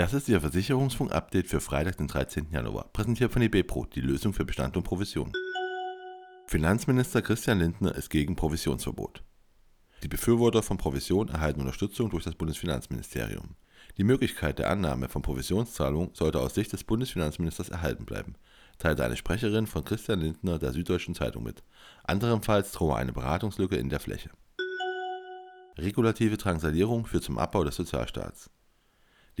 Das ist Ihr Versicherungsfunk-Update für Freitag, den 13. Januar. Präsentiert von eBepro, die Lösung für Bestand und Provision. Finanzminister Christian Lindner ist gegen Provisionsverbot. Die Befürworter von Provision erhalten Unterstützung durch das Bundesfinanzministerium. Die Möglichkeit der Annahme von Provisionszahlungen sollte aus Sicht des Bundesfinanzministers erhalten bleiben, teilte eine Sprecherin von Christian Lindner der Süddeutschen Zeitung mit. Anderenfalls drohe eine Beratungslücke in der Fläche. Regulative Drangsalierung führt zum Abbau des Sozialstaats.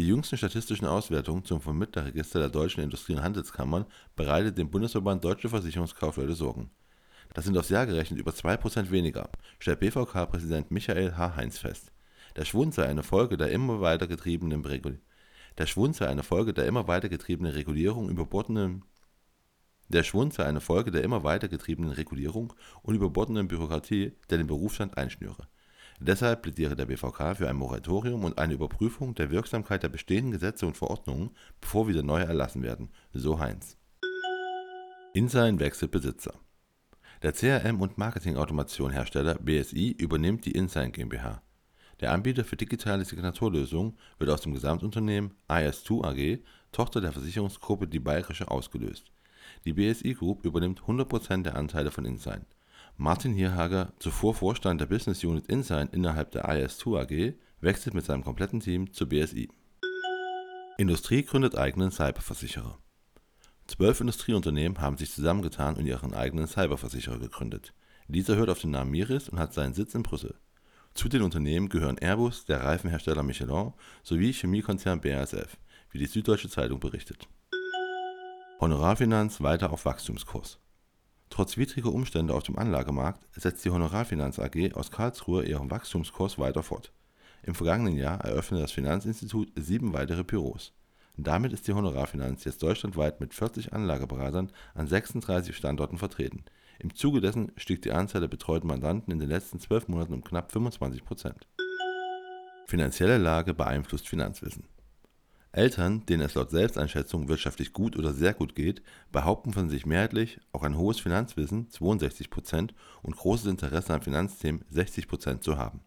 Die jüngsten statistischen Auswertungen zum Vermittlerregister der deutschen Industrie- und Handelskammern bereitet dem Bundesverband Deutsche Versicherungskaufleute Sorgen. Das sind aufs Jahr gerechnet über 2% weniger, stellt BVK-Präsident Michael H. Heinz fest. Der Schwund sei eine Folge der immer weiter getriebenen Regul der Schwund sei eine Folge der immer weiter getriebenen Regulierung überbordenden der Schwund sei eine Folge der immer weiter getriebenen Regulierung und überbordenden Bürokratie, der den Berufsstand einschnüre. Deshalb plädiere der BVK für ein Moratorium und eine Überprüfung der Wirksamkeit der bestehenden Gesetze und Verordnungen, bevor wieder neue erlassen werden, so Heinz. InSign wechselt Besitzer. Der CRM- und Marketingautomation-Hersteller BSI übernimmt die InSign GmbH. Der Anbieter für digitale Signaturlösungen wird aus dem Gesamtunternehmen IS2 AG, Tochter der Versicherungsgruppe Die Bayerische, ausgelöst. Die BSI Group übernimmt 100% der Anteile von InSign. Martin Hierhager, zuvor Vorstand der Business Unit InSign innerhalb der IS2 AG, wechselt mit seinem kompletten Team zur BSI. Industrie gründet eigenen Cyberversicherer. Zwölf Industrieunternehmen haben sich zusammengetan und ihren eigenen Cyberversicherer gegründet. Dieser hört auf den Namen Miris und hat seinen Sitz in Brüssel. Zu den Unternehmen gehören Airbus, der Reifenhersteller Michelin sowie Chemiekonzern BASF, wie die Süddeutsche Zeitung berichtet. Honorarfinanz weiter auf Wachstumskurs. Trotz widriger Umstände auf dem Anlagemarkt setzt die Honorarfinanz AG aus Karlsruhe ihren Wachstumskurs weiter fort. Im vergangenen Jahr eröffnete das Finanzinstitut sieben weitere Büros. Damit ist die Honorarfinanz jetzt deutschlandweit mit 40 Anlageberatern an 36 Standorten vertreten. Im Zuge dessen stieg die Anzahl der betreuten Mandanten in den letzten zwölf Monaten um knapp 25 Prozent. Finanzielle Lage beeinflusst Finanzwissen. Eltern, denen es laut Selbsteinschätzung wirtschaftlich gut oder sehr gut geht, behaupten von sich mehrheitlich auch ein hohes Finanzwissen 62 Prozent und großes Interesse an Finanzthemen 60 Prozent zu haben.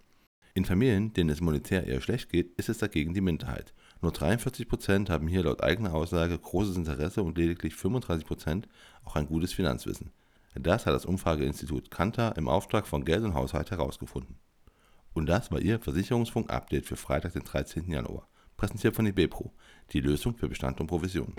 In Familien, denen es monetär eher schlecht geht, ist es dagegen die Minderheit. Nur 43 Prozent haben hier laut eigener Aussage großes Interesse und lediglich 35 Prozent auch ein gutes Finanzwissen. Das hat das Umfrageinstitut Kantar im Auftrag von Geld und Haushalt herausgefunden. Und das war Ihr Versicherungsfunk-Update für Freitag, den 13. Januar. Präsentiert von eBepro, die Lösung für Bestand und Provision.